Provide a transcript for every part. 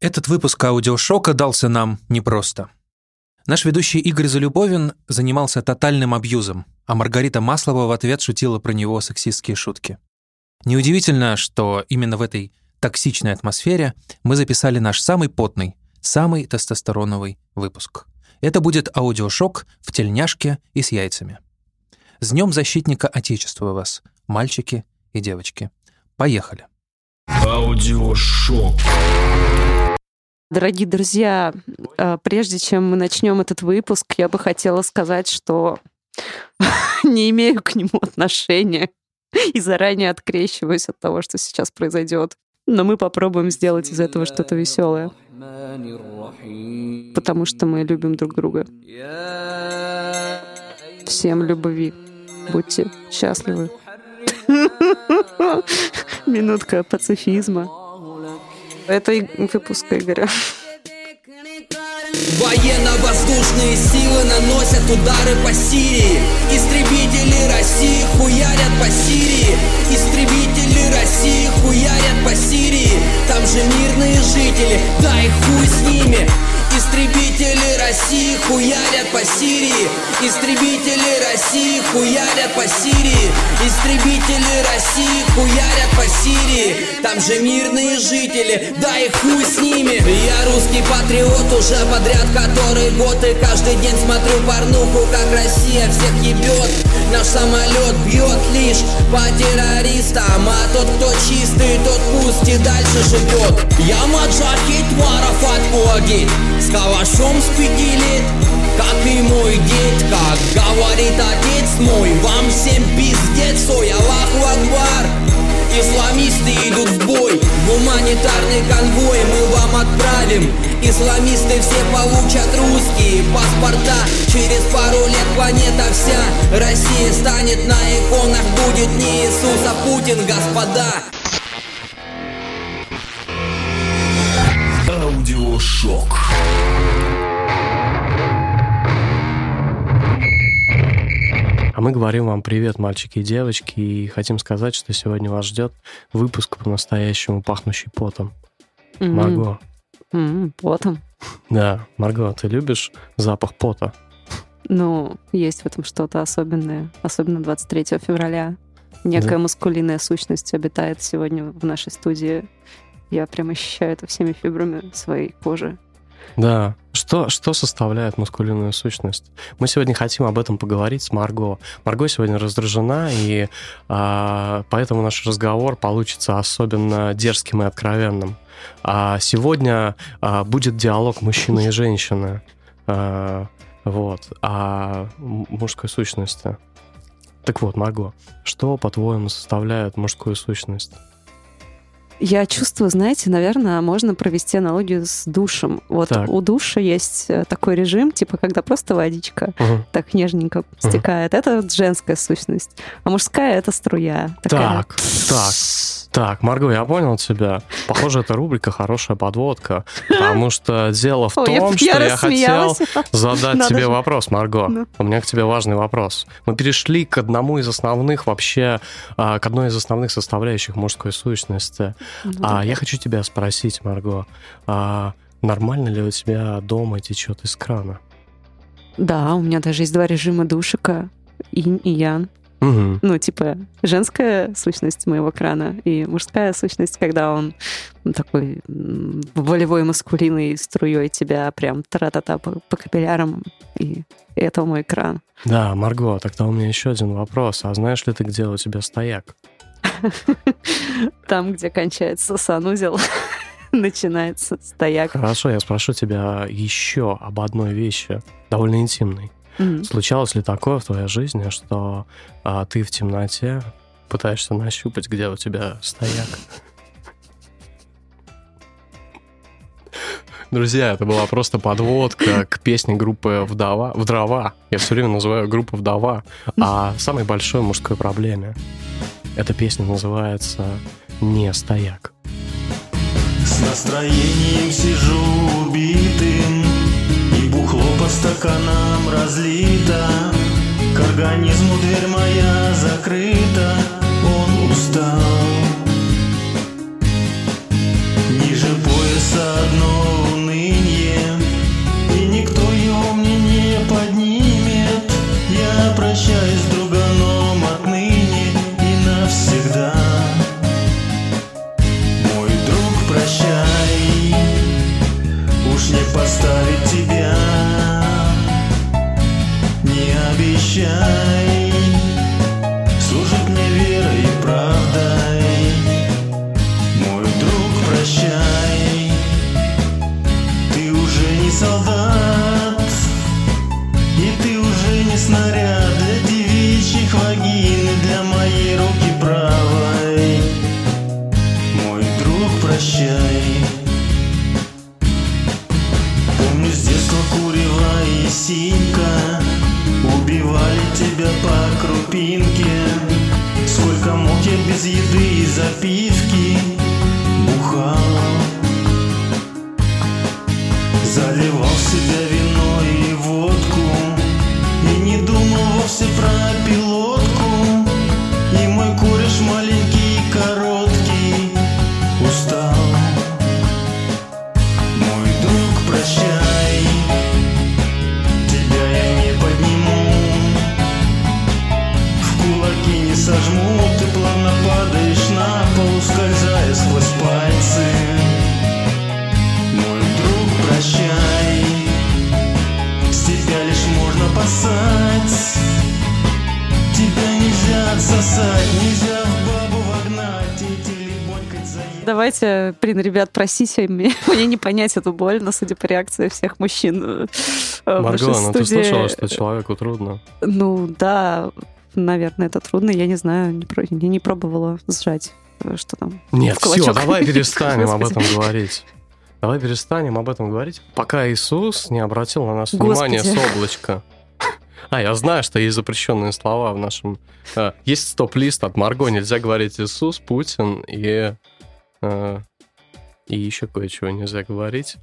Этот выпуск аудиошока дался нам непросто. Наш ведущий Игорь Залюбовин занимался тотальным абьюзом, а Маргарита Маслова в ответ шутила про него сексистские шутки. Неудивительно, что именно в этой токсичной атмосфере мы записали наш самый потный, самый тестостероновый выпуск. Это будет аудиошок в тельняшке и с яйцами. С Днем Защитника Отечества вас, мальчики и девочки. Поехали. Аудиошок. Дорогие друзья, э, прежде чем мы начнем этот выпуск, я бы хотела сказать, что не имею к нему отношения и заранее открещиваюсь от того, что сейчас произойдет. Но мы попробуем сделать из этого что-то веселое. Потому что мы любим друг друга. Всем любви. Будьте счастливы. Минутка пацифизма. Это выпуск Игоря. Военно-воздушные силы наносят удары по Сирии. Истребители России хуярят по Сирии. Истребители России хуярят по Сирии. Там же мирные жители, дай хуй с ними Истребители России хуярят по Сирии. Истребители России хуярят по Сирии. Истребители России хуярят по Сирии. Там же мирные жители, да и хуй с ними. Я русский патриот уже подряд который год И каждый день смотрю порнуху, как Россия всех ебет. Наш самолет бьет лишь по террористам А тот, кто чистый, тот пусть и дальше живет. Я маджахид, марафат, огид с калашом спигелит Как и мой дед, как говорит отец мой Вам всем пиздец, ой, Аллаху Акбар! Исламисты идут в бой Гуманитарный конвой мы вам отправим. Исламисты все получат русские паспорта Через пару лет планета вся. Россия станет на иконах Будет не Иисус, а Путин, господа Аудиошок. А мы говорим вам привет, мальчики и девочки, и хотим сказать, что сегодня вас ждет выпуск по-настоящему пахнущий потом. Мгм. Марго. М, Потом. Да, Марго, ты любишь запах пота? Ну, есть в этом что-то особенное. Особенно 23 февраля. Некая Да. маскулинная сущность обитает сегодня в нашей студии. Я прям ощущаю это всеми фибрами своей кожи. Да. Что, что составляет маскулинную сущность? Мы сегодня хотим об этом поговорить с Марго. Марго сегодня раздражена, и а, поэтому наш разговор получится особенно дерзким и откровенным. А сегодня а, будет диалог мужчины и женщины. А, вот. М- мужской сущности. Так вот, Марго, что, по-твоему, составляет мужскую сущность? Я чувствую, знаете, наверное, можно провести аналогию с душем. Вот Так. у душа есть э, такой режим, типа, когда просто водичка Мгм. так нежненько стекает. Это вот женская сущность. А мужская — это струя. Такая. Так, так, так, Марго, я понял тебя. Похоже, эта рубрика хорошая подводка, потому что дело в Ой, я- том, что я хотел задать Надо тебе же. вопрос, Марго. У меня к тебе важный вопрос. Мы перешли к одному из основных вообще, а, к одной из основных составляющих мужской сущности. А я хочу тебя спросить, Марго, а нормально ли у тебя дома течет из крана? Да, у меня даже есть два режима душика. Инь и ян. Мгм. Ну, типа, женская сущность моего крана и мужская сущность, когда он такой волевой маскулиной струей тебя прям тра-та-та по, по капиллярам. И это мой кран. Да, Марго, тогда у меня еще один вопрос. А знаешь ли ты, где у тебя стояк? Там, где кончается санузел, начинается стояк. Хорошо, я спрошу тебя еще об одной вещи, довольно интимной. М. Случалось ли такое в твоей жизни, что а, ты в темноте пытаешься нащупать, где у тебя стояк? Друзья, это была просто подводка к песне группы «Вдова». «Вдрова». Я все время называю группу «Вдова». А самой большой мужской проблеме. Эта песня называется «Не стояк». С настроением сижу стаканам разлито К организму дверь моя закрыта. Он устал кулаки не сожму Ты плавно падаешь на пол Ускользая сквозь пальцы. Мой друг, прощай. С тебя лишь можно пасать Тебя нельзя отсосать Нельзя в бабу вогнать. Эти Давайте, блин, ребят, простите, мне, мне не понять эту боль, но судя по реакции всех мужчин э, Марго, ну ты студии- слышала, что человеку трудно? Ну, да, наверное, это трудно, я не знаю, не, про- я не пробовала сжать, э, что там. Нет, все, давай перестанем об этом говорить. Давай перестанем об этом говорить, пока Иисус не обратил на нас внимание с облачка. А, я знаю, что есть запрещенные слова в нашем... э, есть стоп-лист от Марго, нельзя говорить Иисус, Путин и... э, и еще кое-чего нельзя говорить.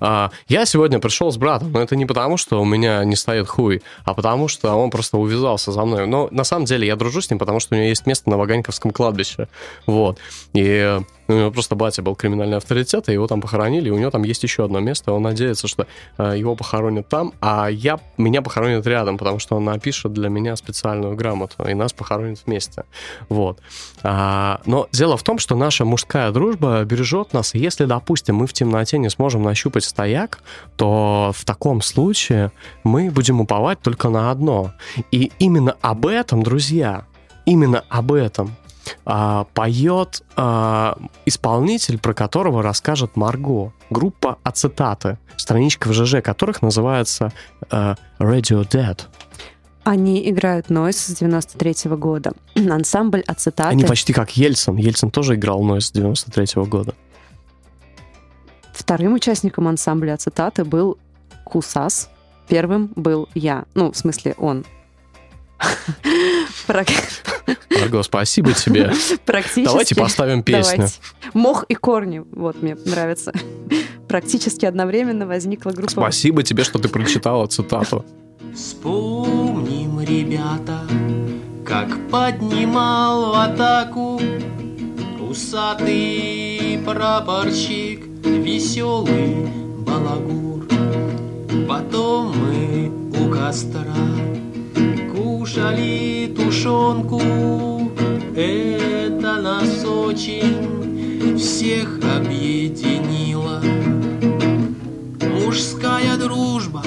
А, я сегодня пришел с братом, но это не потому, что у меня не стоит хуй, а потому что он просто увязался за мной. Но на самом деле я дружу с ним, потому что у него есть место на Ваганьковском кладбище. Вот. И у него просто батя был криминальный авторитет, и его там похоронили, и у него там есть еще одно место. Он надеется, что э, его похоронят там, а я, меня похоронят рядом, потому что он напишет для меня специальную грамоту, и нас похоронят вместе. Вот. А, но дело в том, что наша мужская дружба бережет нас, если, допустим, мы в темноте не сможем нащупать стояк, то в таком случае мы будем уповать только на одно. И именно об этом, друзья, именно об этом а, поет а, исполнитель, про которого расскажет Марго. Группа Ацетаты, страничка в ЖЖ которых называется а, Radio Dead. Они играют Нойс с 93 года. Ансамбль ацетаты. Они почти как Ельцин. Ельцин тоже играл Нойс с 93 года. Вторым участником ансамбля ацетаты был Кусас. Первым был я. Ну, в смысле, он. Марго, спасибо тебе. Практически. Давайте поставим песню. Давайте. Мох и корни. Вот, мне нравится. Практически одновременно возникла группа... Спасибо тебе, что ты прочитала цитату. Вспомним, ребята, как поднимал в атаку Усатый прапорщик, веселый балагур Потом мы у костра кушали тушенку. Это нас очень всех объединило. Мужская дружба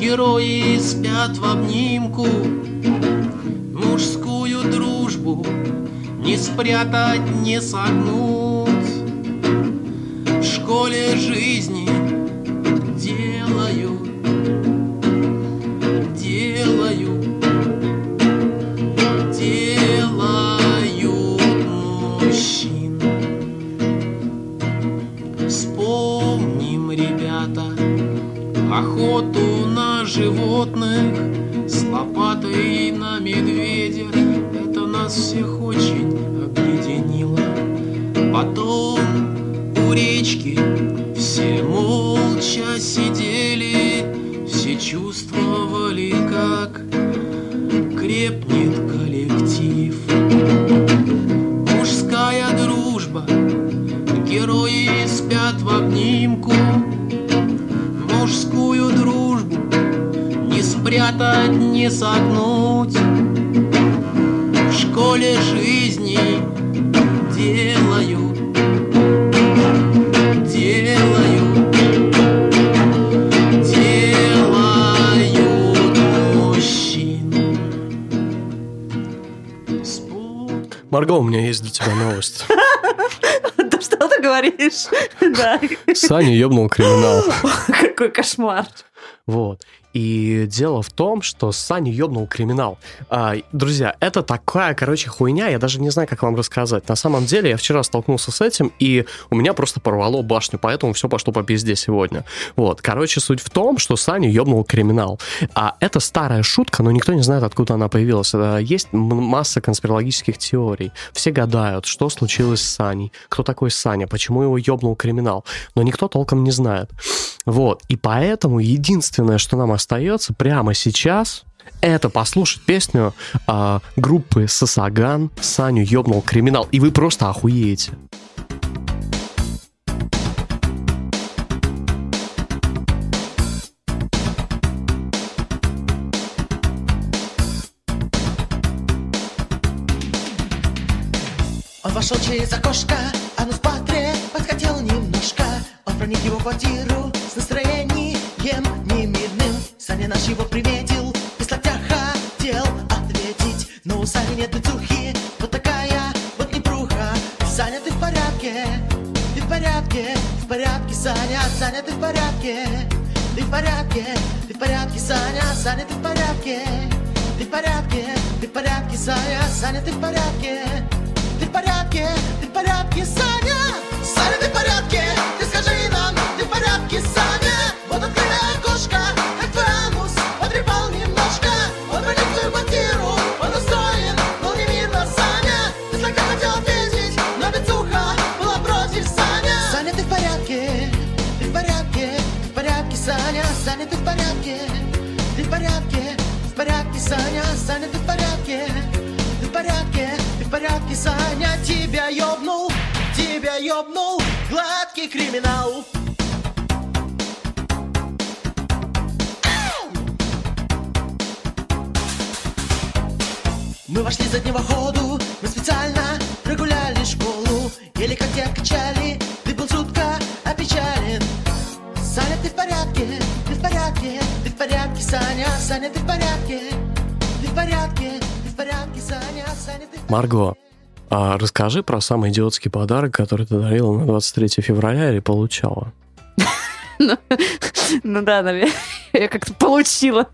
Герои спят в обнимку. Мужскую дружбу Не спрятать, не согнуть. В школе жизни Делают Охоту на животных С лопатой на медведя. Это нас всех очень объединило. Потом у речки Все молча сидели Все чувствовали, как Крепнет не согнуть В школе жизни делают мужчин Марго, у меня есть для тебя новость. Да что ты говоришь? Да. Саня ёбнул криминал. Какой кошмар. Вот. И дело в том, что Саня ёбнул криминал. А, друзья, это такая, короче, хуйня, я даже не знаю, как вам рассказать. На самом деле, я вчера столкнулся с этим, и у меня просто порвало башню, поэтому все пошло по пизде сегодня. Вот. Короче, суть в том, что Саня ёбнул криминал. А это старая шутка, но никто не знает, откуда она появилась. А, Есть масса конспирологических теорий. Все гадают, что случилось с Саней, кто такой Саня, почему его ёбнул криминал. Но никто толком не знает. Вот. И поэтому единственное, что нам остается прямо сейчас, это послушать песню а, группы Сасаган «Саню ёбнул криминал», и вы просто охуеете. Он вошел через окошко, оно в патре подхотел немножко. Он проник в квартиру с настроением наш его приметил, локтя хотел ответить. Но у Сани нет бицухи, вот такая вот непруха. Саня, ты в порядке? Ты в порядке? В порядке, Саня? Саня, ты в порядке? Ты в порядке? Ты в порядке, Саня? Саня, ты в порядке? Ты в порядке? Ты в порядке, Саня? Саня, ты в порядке? Ты в порядке? Ты в порядке, Саня? Саня, ты в порядке? Ты скажи нам, ты в порядке, Саня? Саня? Ты в порядке? Ты в порядке? Ты в порядке, Саня? Тебя ёбнул, тебя ёбнул гладкий криминал. Мы вошли с заднего ходу, мы специально прогуляли школу. Еле как тебя качали, ты был жутко опечален. Саня, ты в порядке, ты в порядке, ты в порядке, Саня, Саня, ты в порядке, порядке, ты в порядке, Саня, Саня, ты. Марго, а расскажи про самый идиотский подарок, который ты дарила на 23 февраля или получала. Ну, ну да, наверное, я как-то получила.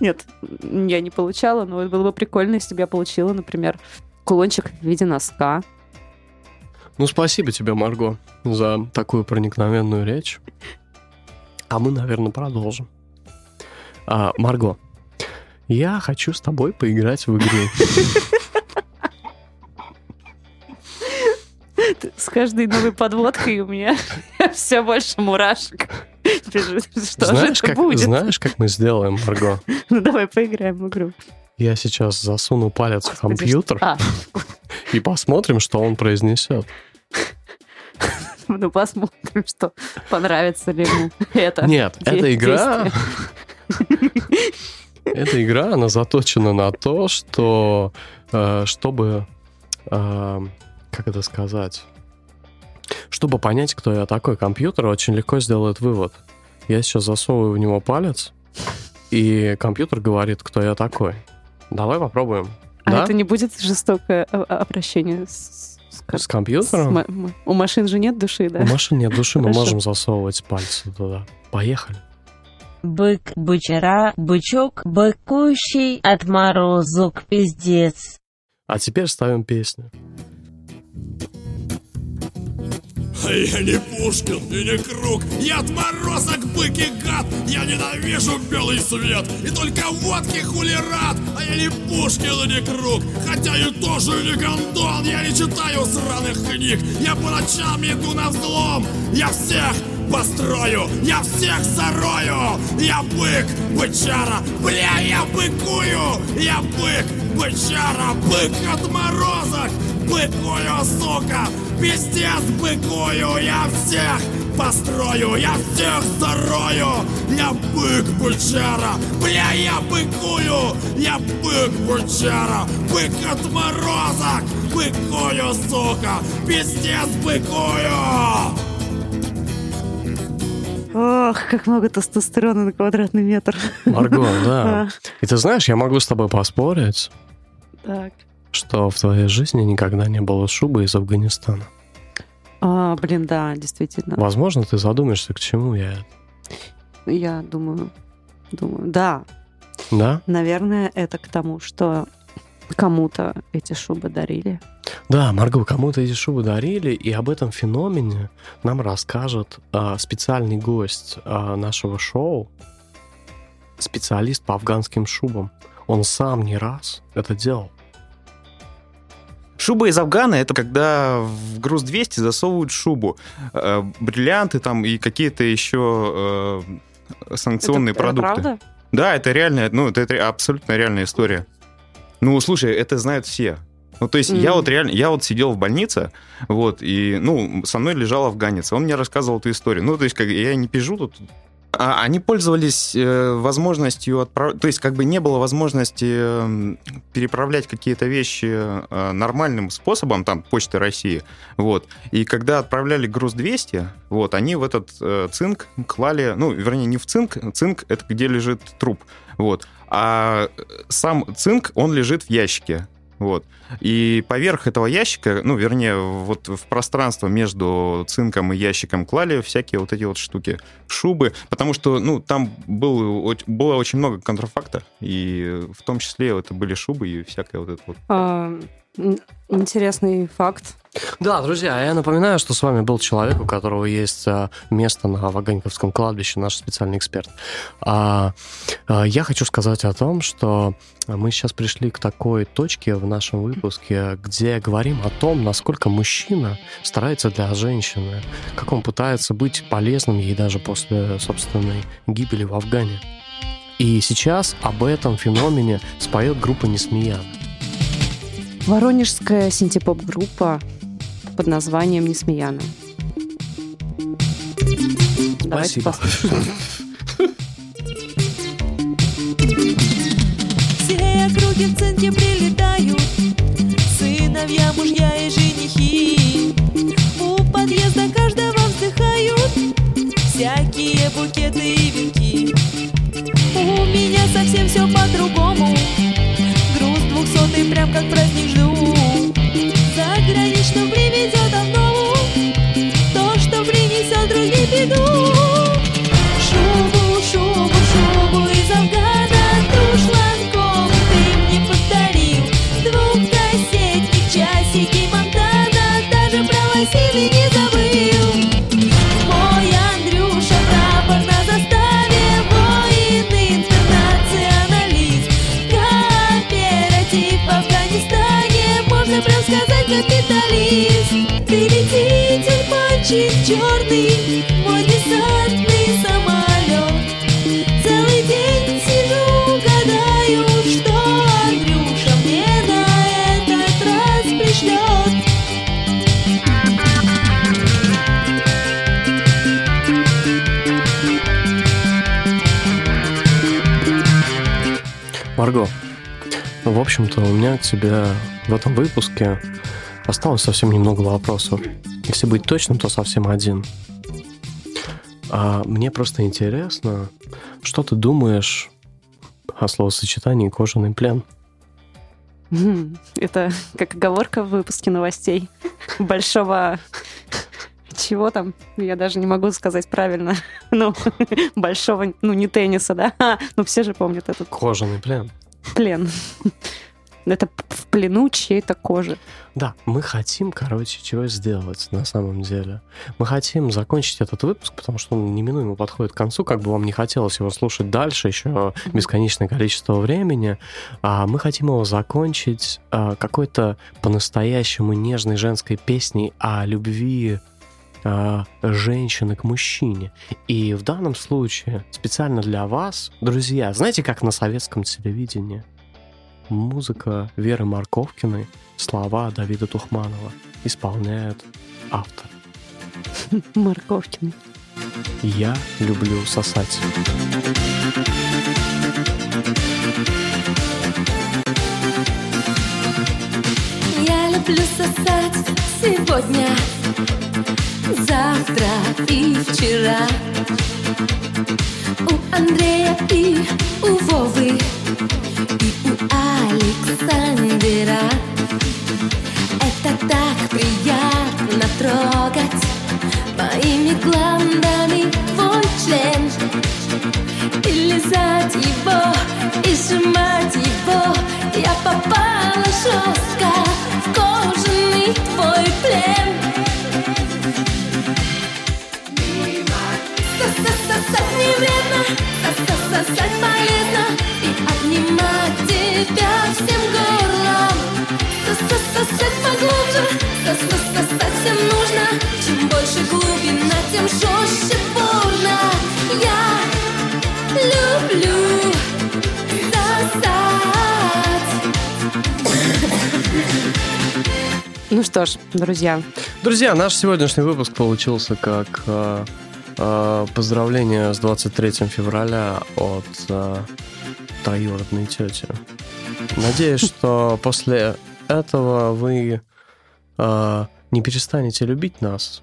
Нет, я не получала, но было бы прикольно, если бы я получила, например, кулончик в виде носка. Ну, спасибо тебе, Марго, за такую проникновенную речь. А мы, наверное, продолжим. А, Марго, я хочу с тобой поиграть в игру. С каждой новой подводкой у меня все больше мурашек. Что же знаешь, это как, будет? знаешь, как мы сделаем, Марго? Ну давай поиграем в игру. Я сейчас засуну палец в компьютер А, и посмотрим, что он произнесет. ну посмотрим, что понравится ли ему это. Нет, эта игра... Эта игра, она заточена на то, что э, чтобы... э, как это сказать? Чтобы понять, кто я такой, компьютер очень легко сделает вывод. Я сейчас засовываю в него палец, и компьютер говорит, кто я такой. Давай попробуем. А да? это не будет жестокое обращение с, с С с компьютером? ма- У машин же нет души, да? У машин нет души, мы можем засовывать пальцы туда. Поехали. Бык, бычара, бычок, быкущий, отморозок, пиздец. А теперь ставим песню. А я не Пушкин и не Круг, я отморозок, бык и гад, я ненавижу белый свет, и только водки хулерат, а я не Пушкин и не Круг, хотя и тоже не гондон, я не читаю сраных книг, я по ночам иду на взлом, я всех построю, я всех зарою, я бык, бычара, бля, я быкую, я бык, бычара, бык отморозок, быкую, сука, пиздец быкую, я всех построю, я всех зарою, я бык бычара, бля, я быкую, я бык бычара, бык отморозок, быкую, сука, пиздец быкую. Ох, как много тестостерона на квадратный метр. Марго, да. И ты знаешь, я могу с тобой поспорить, Так. что в твоей жизни никогда не было шубы из Афганистана. А, блин, да, действительно. Возможно, ты задумаешься, к чему я это. Я думаю, думаю, да, Да? наверное, это к тому, что кому-то эти шубы дарили. Да, Марго, кому-то эти шубы дарили, и об этом феномене нам расскажет а, специальный гость а, нашего шоу, специалист по афганским шубам. Он сам не раз это делал. Шуба из Афгана это когда в груз 200 засовывают шубу, э, бриллианты там и какие-то еще э, санкционные Это- это продукты. правда? Да, это реальная, ну это ре- абсолютно реальная история. Ну, слушай, это знают все. Ну, то есть я Мгм. вот реально, я вот сидел в больнице, вот, и, ну, со мной лежал афганец, он мне рассказывал эту историю. Ну, то есть, как я не пижу тут. А они пользовались э, возможностью отправ... То есть, как бы не было возможности э, переправлять какие-то вещи э, нормальным способом, там, Почты России, вот. И когда отправляли груз 200, вот, они в этот э, цинк клали, ну, вернее, не в цинк, цинк — это где лежит труп, вот. А сам цинк, он лежит в ящике, вот. И поверх этого ящика, ну, вернее, вот в пространство между цинком и ящиком клали всякие вот эти вот штуки, шубы, потому что, ну, там был, было очень много контрафакта, и в том числе это были шубы и всякое вот это вот. Интересный факт. Да, друзья, я напоминаю, что с вами был человек, у которого есть а, место на Ваганьковском кладбище, наш специальный эксперт. А, а, я хочу сказать о том, что мы сейчас пришли к такой точке в нашем выпуске, где говорим о том, насколько мужчина старается для женщины, как он пытается быть полезным ей даже после собственной гибели в Афгане. И сейчас об этом феномене споет группа «Несмеяна». Воронежская синтепоп-группа под названием «Несмеяна». Давайте Спасибо. послушаем. Все округи в центре прилетают Сыновья, мужья и женихи У подъезда каждого вздыхают Всякие букеты и венки У меня совсем все по-другому Груз двухсотый, прям как праздник капиталист Ты летитель, мальчик черный Мой десантный самолет Целый день сижу, гадаю, что Андрюша мне на этот раз пришлет. Марго, ну, в общем-то, у меня к тебе в этом выпуске осталось совсем немного вопросов. Если быть точным, то совсем один. А мне просто интересно, что ты думаешь о словосочетании «кожаный плен»? Это как оговорка в выпуске новостей. Большого... Чего там? Я даже не могу сказать правильно. Ну, большого, ну, не тенниса, да? А, Ну, все же помнят этот Кожаный плен. плен. Это в плену чьей-то кожи. Да, мы хотим, короче, чего сделать на самом деле. Мы хотим закончить этот выпуск, потому что он неминуемо подходит к концу, как бы вам не хотелось его слушать дальше, еще бесконечное количество времени. А мы хотим его закончить а, какой-то по-настоящему нежной женской песней о любви а, женщины к мужчине. И в данном случае специально для вас, друзья, знаете, как на советском телевидении? Музыка Веры Марковкиной, слова Давида Тухманова исполняет автор. Морковкин. Я люблю сосать. Я люблю сосать сегодня, завтра и вчера. У Андрея и у Вовы Александра. Это так приятно трогать Моими гландами твой член. И лизать его, и сжимать его. Я попала жестко в кожаный твой плен. Сосать не вредно, сосать полезно Сосать поглубже, сосать всем нужно Чем больше глубина, тем жестче бурно Я люблю сосать. Ну что ж, друзья, Друзья, наш сегодняшний выпуск получился как э, э, поздравление с 23 февраля от э, троюродной тети. Надеюсь, что после этого вы э, не перестанете любить нас.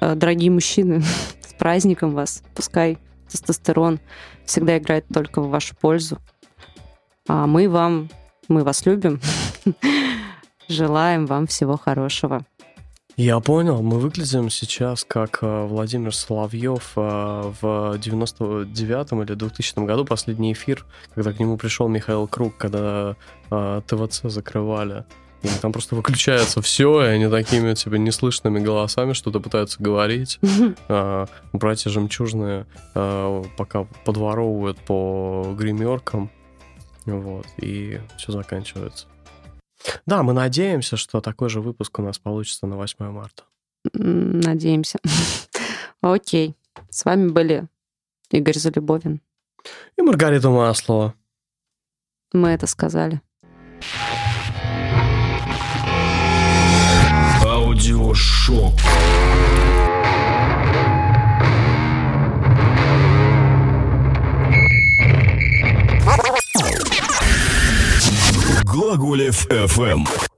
э, дорогие мужчины, с праздником вас. Пускай тестостерон всегда играет только в вашу пользу. А мы вам, мы вас любим. Желаем вам всего хорошего. Я понял, мы выглядим сейчас как э, Владимир Соловьев э, в 99-м или 2000 году, последний эфир, когда к нему пришел Михаил Круг, когда э, ТВЦ закрывали. И там просто выключается все, и они такими типа неслышными голосами что-то пытаются говорить. А, Братья жемчужные а, пока подворовывают по гримеркам. Вот, и все заканчивается. Да, мы надеемся, что такой же выпуск у нас получится на 8 марта. Надеемся. Окей. С вами были Игорь Залюбовин. И Маргарита Маслова. Мы это сказали. Аудиошок. Глаголев FM.